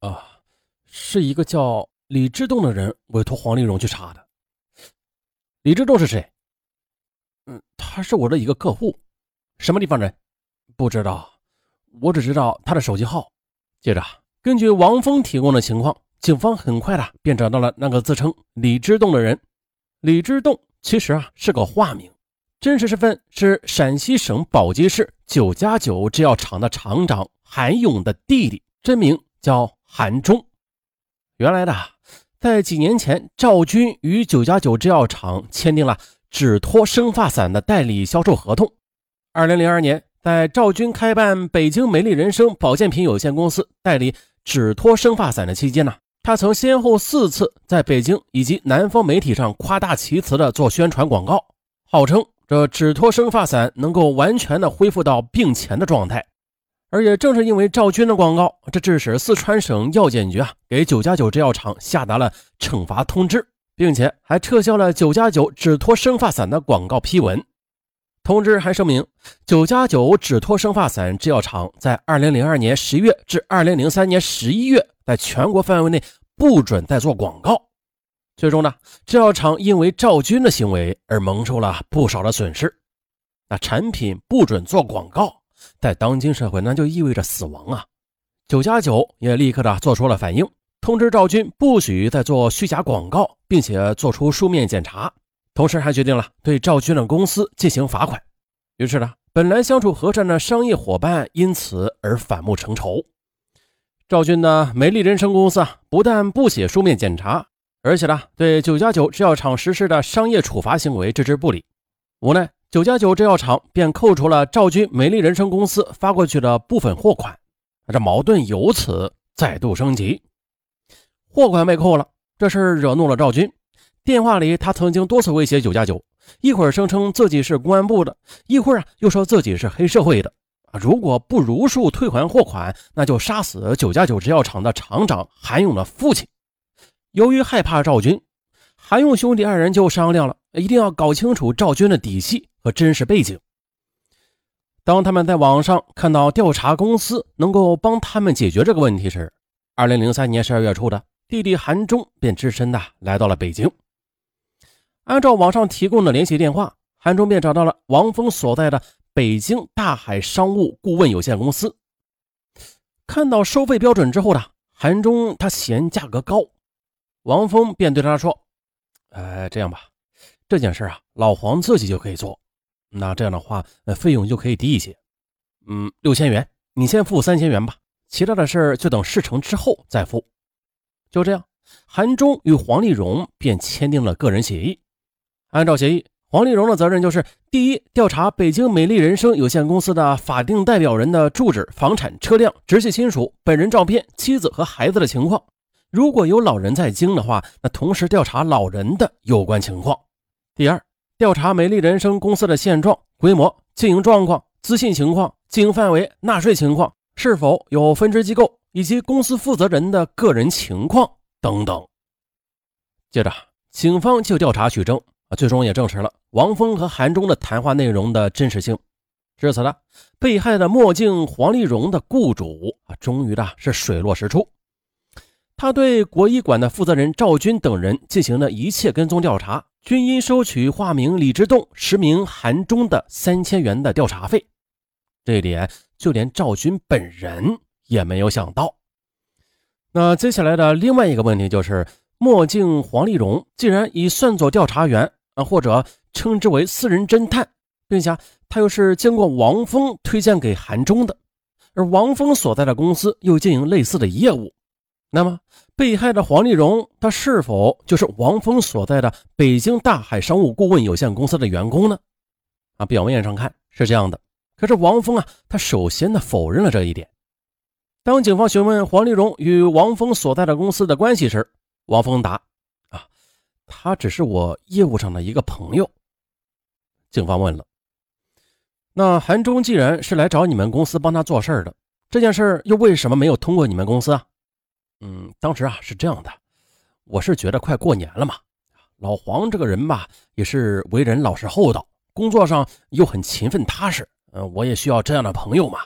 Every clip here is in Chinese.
啊，是一个叫李志栋的人委托黄丽荣去查的。李志栋是谁？嗯，他是我的一个客户。什么地方人？不知道，我只知道他的手机号。接着，根据王峰提供的情况，警方很快的便找到了那个自称李之栋的人。李之栋其实啊是个化名，真实身份是陕西省宝鸡市九加九制药厂的厂长韩勇的弟弟，真名叫韩忠。原来的，在几年前，赵军与九加九制药厂签订了止脱生发散的代理销售合同。二零零二年，在赵军开办北京美丽人生保健品有限公司代理止脱生发散的期间呢，他曾先后四次在北京以及南方媒体上夸大其词的做宣传广告，号称这止脱生发散能够完全的恢复到病前的状态。而也正是因为赵军的广告，这致使四川省药监局啊给九加九制药厂下达了惩罚通知，并且还撤销了九加九止脱生发散的广告批文。通知还声明，九加九止脱生发散制药厂在二零零二年十月至二零零三年十一月，在全国范围内不准再做广告。最终呢，制药厂因为赵军的行为而蒙受了不少的损失。那产品不准做广告，在当今社会那就意味着死亡啊！九加九也立刻的做出了反应，通知赵军不许再做虚假广告，并且做出书面检查。同时还决定了对赵军的公司进行罚款，于是呢，本来相处和善的商业伙伴因此而反目成仇。赵军的美丽人生公司啊，不但不写书面检查，而且呢，对九加九制药厂实施的商业处罚行为置之不理。无奈，九加九制药厂便扣除了赵军美丽人生公司发过去的部分货款，这矛盾由此再度升级。货款被扣了，这事惹怒了赵军。电话里，他曾经多次威胁九加九，一会儿声称自己是公安部的，一会儿啊又说自己是黑社会的！如果不如数退还货款，那就杀死九加九制药厂的厂长韩勇的父亲。由于害怕赵军，韩勇兄弟二人就商量了，一定要搞清楚赵军的底细和真实背景。当他们在网上看到调查公司能够帮他们解决这个问题时，二零零三年十二月初的弟弟韩忠便只身的来到了北京。按照网上提供的联系电话，韩忠便找到了王峰所在的北京大海商务顾问有限公司。看到收费标准之后呢，韩忠他嫌价格高，王峰便对他说：“呃，这样吧，这件事啊，老黄自己就可以做。那这样的话，呃，费用就可以低一些。嗯，六千元，你先付三千元吧，其他的事儿就等事成之后再付。”就这样，韩忠与黄丽蓉便签订了个人协议。按照协议，黄丽蓉的责任就是：第一，调查北京美丽人生有限公司的法定代表人的住址、房产、车辆、直系亲属、本人照片、妻子和孩子的情况；如果有老人在京的话，那同时调查老人的有关情况。第二，调查美丽人生公司的现状、规模、经营状况、资信情况、经营范围、纳税情况，是否有分支机构以及公司负责人的个人情况等等。接着，警方就调查取证。啊，最终也证实了王峰和韩忠的谈话内容的真实性。至此呢，被害的墨镜黄丽蓉的雇主啊，终于的是水落石出。他对国医馆的负责人赵军等人进行了一切跟踪调查，均因收取化名李之栋、实名韩忠的三千元的调查费。这一点，就连赵军本人也没有想到。那接下来的另外一个问题就是，墨镜黄丽蓉既然已算作调查员。啊，或者称之为私人侦探，并且他又是经过王峰推荐给韩忠的，而王峰所在的公司又经营类似的业务，那么被害的黄丽蓉，她是否就是王峰所在的北京大海商务顾问有限公司的员工呢？啊，表面上看是这样的，可是王峰啊，他首先呢否认了这一点。当警方询问黄丽蓉与王峰所在的公司的关系时，王峰答。啊他只是我业务上的一个朋友。警方问了：“那韩忠既然是来找你们公司帮他做事的，这件事又为什么没有通过你们公司啊？”“嗯，当时啊是这样的，我是觉得快过年了嘛，老黄这个人吧也是为人老实厚道，工作上又很勤奋踏实，嗯，我也需要这样的朋友嘛。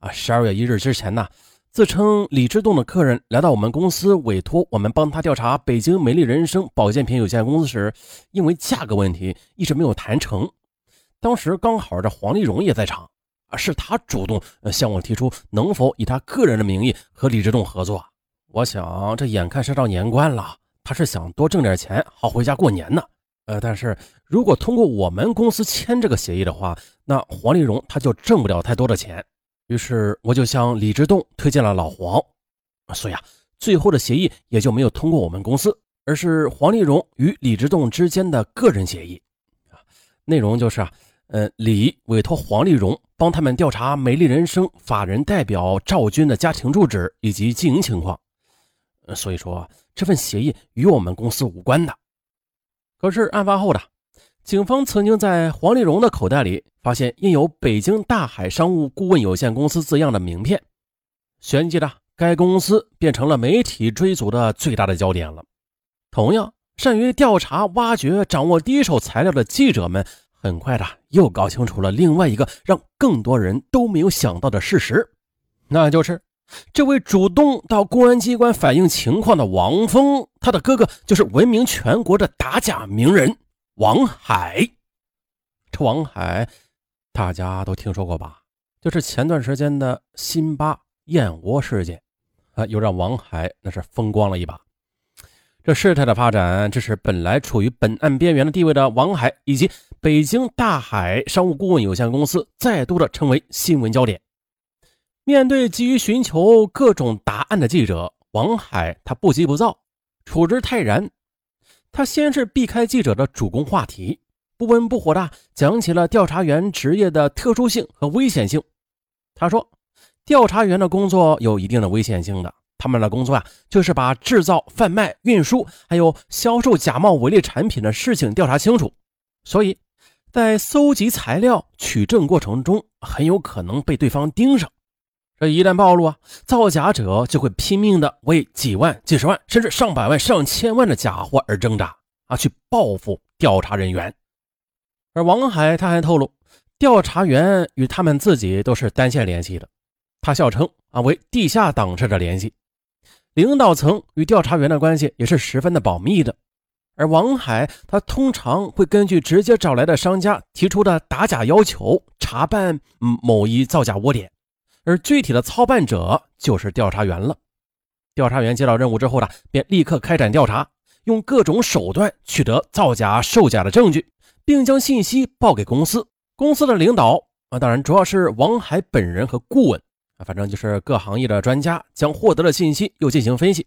啊，十二月一日之前呢，自称李志栋的客人来到我们公司，委托我们帮他调查北京美丽人生保健品有限公司时，因为价格问题一直没有谈成。当时刚好这黄丽蓉也在场，啊，是他主动向我提出能否以他个人的名义和李志栋合作。我想这眼看是到年关了，他是想多挣点钱，好回家过年呢。呃，但是如果通过我们公司签这个协议的话，那黄丽蓉她就挣不了太多的钱。于是我就向李志栋推荐了老黄，所以啊，最后的协议也就没有通过我们公司，而是黄丽蓉与李志栋之间的个人协议。内容就是啊，呃，李委托黄丽蓉帮他们调查美丽人生法人代表赵军的家庭住址以及经营情况。所以说这份协议与我们公司无关的。可是案发后的。警方曾经在黄丽蓉的口袋里发现印有“北京大海商务顾问有限公司”字样的名片，旋即的该公司变成了媒体追逐的最大的焦点了。同样善于调查、挖掘、掌握第一手材料的记者们，很快的又搞清楚了另外一个让更多人都没有想到的事实，那就是这位主动到公安机关反映情况的王峰，他的哥哥就是闻名全国的打假名人。王海，这王海大家都听说过吧？就是前段时间的辛巴燕窝事件啊，又让王海那是风光了一把。这事态的发展，致使本来处于本案边缘的地位的王海，以及北京大海商务顾问有限公司，再度的成为新闻焦点。面对急于寻求各种答案的记者，王海他不急不躁，处之泰然。他先是避开记者的主攻话题，不温不火的讲起了调查员职业的特殊性和危险性。他说，调查员的工作有一定的危险性的，他们的工作啊，就是把制造、贩卖、运输，还有销售假冒伪劣产品的事情调查清楚。所以，在搜集材料、取证过程中，很有可能被对方盯上。这一旦暴露啊，造假者就会拼命的为几万、几十万，甚至上百万、上千万的假货而挣扎啊，去报复调查人员。而王海他还透露，调查员与他们自己都是单线联系的，他笑称啊为地下党式的联系，领导层与调查员的关系也是十分的保密的。而王海他通常会根据直接找来的商家提出的打假要求，查办某一造假窝点。而具体的操办者就是调查员了。调查员接到任务之后呢，便立刻开展调查，用各种手段取得造假售假的证据，并将信息报给公司。公司的领导啊，当然主要是王海本人和顾问啊，反正就是各行业的专家，将获得的信息又进行分析。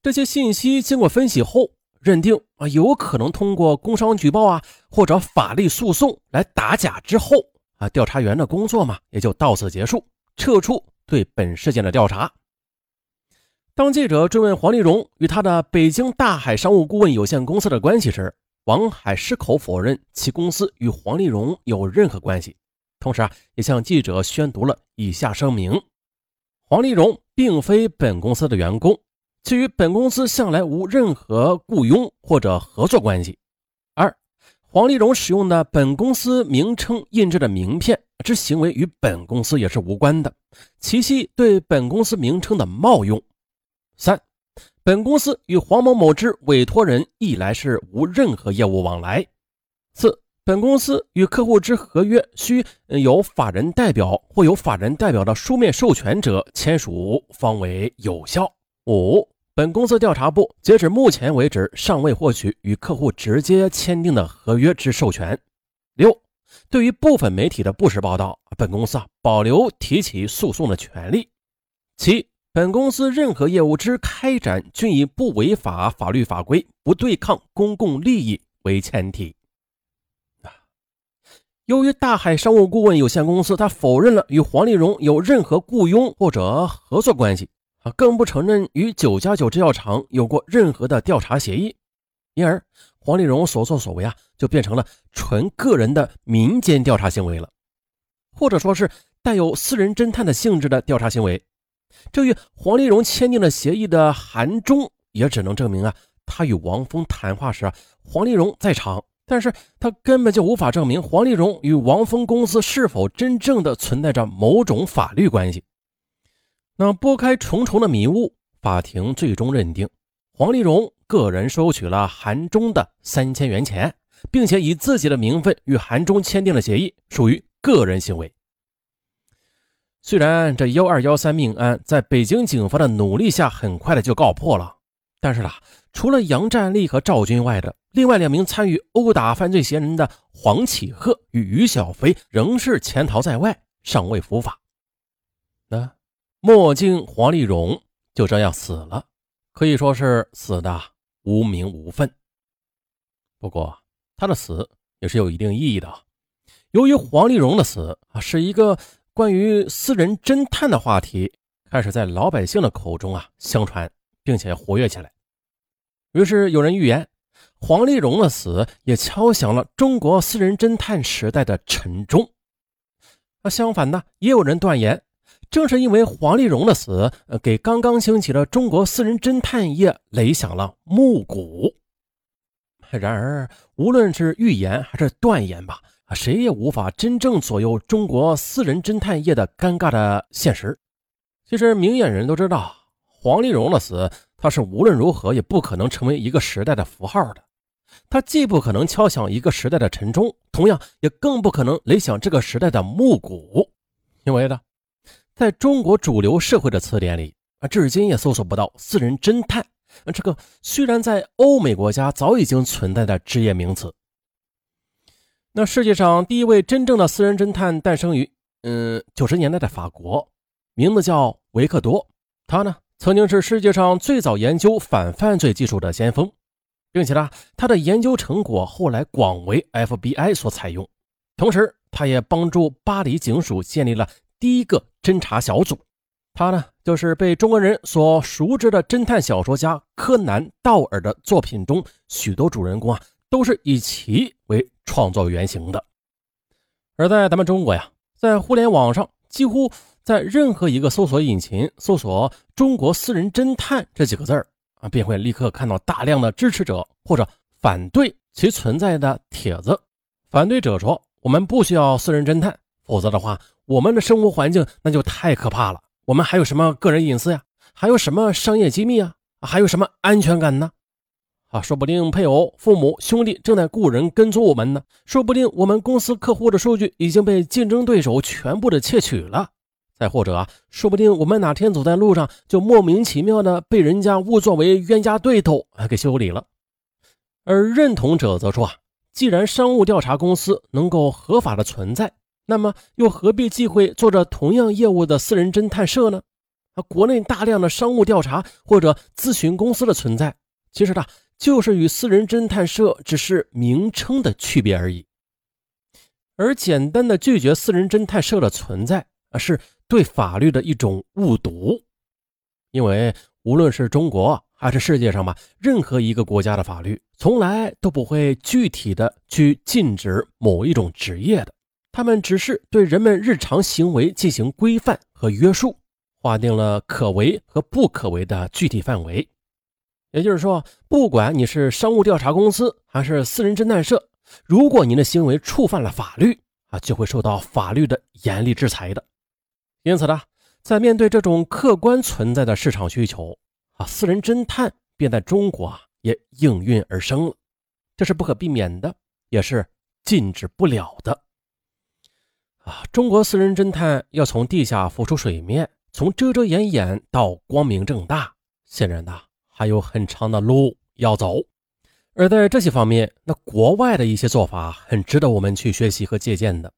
这些信息经过分析后，认定啊，有可能通过工商举报啊，或者法律诉讼来打假之后啊，调查员的工作嘛，也就到此结束。撤出对本事件的调查。当记者追问黄丽蓉与他的北京大海商务顾问有限公司的关系时，王海矢口否认其公司与黄丽蓉有任何关系，同时啊，也向记者宣读了以下声明：黄丽蓉并非本公司的员工，其与本公司向来无任何雇佣或者合作关系。二黄丽蓉使用的本公司名称印制的名片之行为与本公司也是无关的，其系对本公司名称的冒用。三，本公司与黄某某之委托人一来是无任何业务往来。四，本公司与客户之合约需有法人代表或有法人代表的书面授权者签署方为有效。五。本公司调查部截止目前为止尚未获取与客户直接签订的合约之授权。六，对于部分媒体的不实报道，本公司啊保留提起诉讼的权利。七，本公司任何业务之开展均以不违法法律法规、不对抗公共利益为前提。啊，由于大海商务顾问有限公司，他否认了与黄丽蓉有任何雇佣或者合作关系啊。更不承认与九加九制药厂有过任何的调查协议，因而黄丽蓉所作所为啊，就变成了纯个人的民间调查行为了，或者说是带有私人侦探的性质的调查行为。这与黄丽蓉签订了协议的函中，也只能证明啊，他与王峰谈话时啊，黄丽蓉在场，但是他根本就无法证明黄丽蓉与王峰公司是否真正的存在着某种法律关系。那拨开重重的迷雾，法庭最终认定黄丽荣个人收取了韩忠的三千元钱，并且以自己的名分与韩忠签订了协议，属于个人行为。虽然这幺二幺三命案在北京警方的努力下很快的就告破了，但是啊，除了杨占利和赵军外的另外两名参与殴打犯罪嫌疑人的黄启鹤与于小飞仍是潜逃在外，尚未伏法。那。墨镜黄丽荣就这样死了，可以说是死的无名无分。不过他的死也是有一定意义的。由于黄丽荣的死啊，是一个关于私人侦探的话题，开始在老百姓的口中啊相传，并且活跃起来。于是有人预言，黄丽荣的死也敲响了中国私人侦探时代的晨钟。那相反呢，也有人断言。正是因为黄丽荣的死，呃，给刚刚兴起的中国私人侦探业擂响了暮鼓。然而，无论是预言还是断言吧，谁也无法真正左右中国私人侦探业的尴尬的现实。其实，明眼人都知道，黄丽荣的死，他是无论如何也不可能成为一个时代的符号的。他既不可能敲响一个时代的晨钟，同样也更不可能擂响这个时代的暮鼓，因为呢。在中国主流社会的词典里啊，至今也搜索不到私人侦探啊这个虽然在欧美国家早已经存在的职业名词。那世界上第一位真正的私人侦探诞生于嗯九十年代的法国，名字叫维克多。他呢曾经是世界上最早研究反犯罪技术的先锋，并且呢他的研究成果后来广为 FBI 所采用。同时，他也帮助巴黎警署建立了。第一个侦查小组，他呢就是被中国人所熟知的侦探小说家柯南·道尔的作品中许多主人公啊，都是以其为创作原型的。而在咱们中国呀，在互联网上，几乎在任何一个搜索引擎搜索“中国私人侦探”这几个字儿啊，便会立刻看到大量的支持者或者反对其存在的帖子。反对者说：“我们不需要私人侦探，否则的话。”我们的生活环境那就太可怕了。我们还有什么个人隐私呀？还有什么商业机密啊？还有什么安全感呢？啊，说不定配偶、父母、兄弟正在雇人跟踪我们呢。说不定我们公司客户的数据已经被竞争对手全部的窃取了。再或者啊，说不定我们哪天走在路上就莫名其妙的被人家误作为冤家对头啊给修理了。而认同者则说啊，既然商务调查公司能够合法的存在。那么又何必忌讳做着同样业务的私人侦探社呢？啊，国内大量的商务调查或者咨询公司的存在，其实呢，就是与私人侦探社只是名称的区别而已。而简单的拒绝私人侦探社的存在，啊，是对法律的一种误读。因为无论是中国还是世界上吧，任何一个国家的法律，从来都不会具体的去禁止某一种职业的。他们只是对人们日常行为进行规范和约束，划定了可为和不可为的具体范围。也就是说，不管你是商务调查公司还是私人侦探社，如果您的行为触犯了法律啊，就会受到法律的严厉制裁的。因此呢，在面对这种客观存在的市场需求啊，私人侦探便在中国啊也应运而生了。这是不可避免的，也是禁止不了的。啊，中国私人侦探要从地下浮出水面，从遮遮掩掩到光明正大，显然呐还有很长的路要走。而在这些方面，那国外的一些做法很值得我们去学习和借鉴的。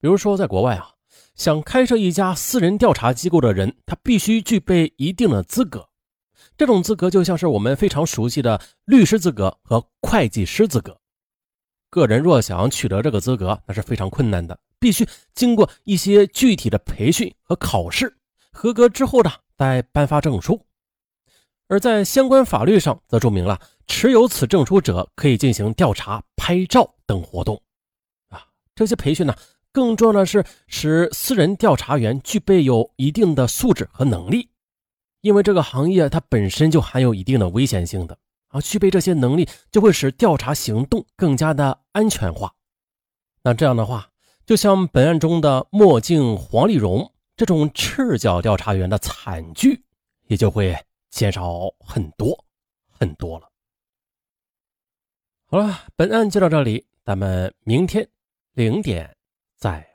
比如说，在国外啊，想开设一家私人调查机构的人，他必须具备一定的资格。这种资格就像是我们非常熟悉的律师资格和会计师资格。个人若想取得这个资格，那是非常困难的。必须经过一些具体的培训和考试，合格之后呢，再颁发证书。而在相关法律上，则注明了持有此证书者可以进行调查、拍照等活动。啊，这些培训呢，更重要的是使私人调查员具备有一定的素质和能力，因为这个行业它本身就含有一定的危险性的而具备这些能力就会使调查行动更加的安全化。那这样的话就像本案中的墨镜黄丽蓉这种赤脚调查员的惨剧也就会减少很多很多了。好了本案就到这里咱们明天零点再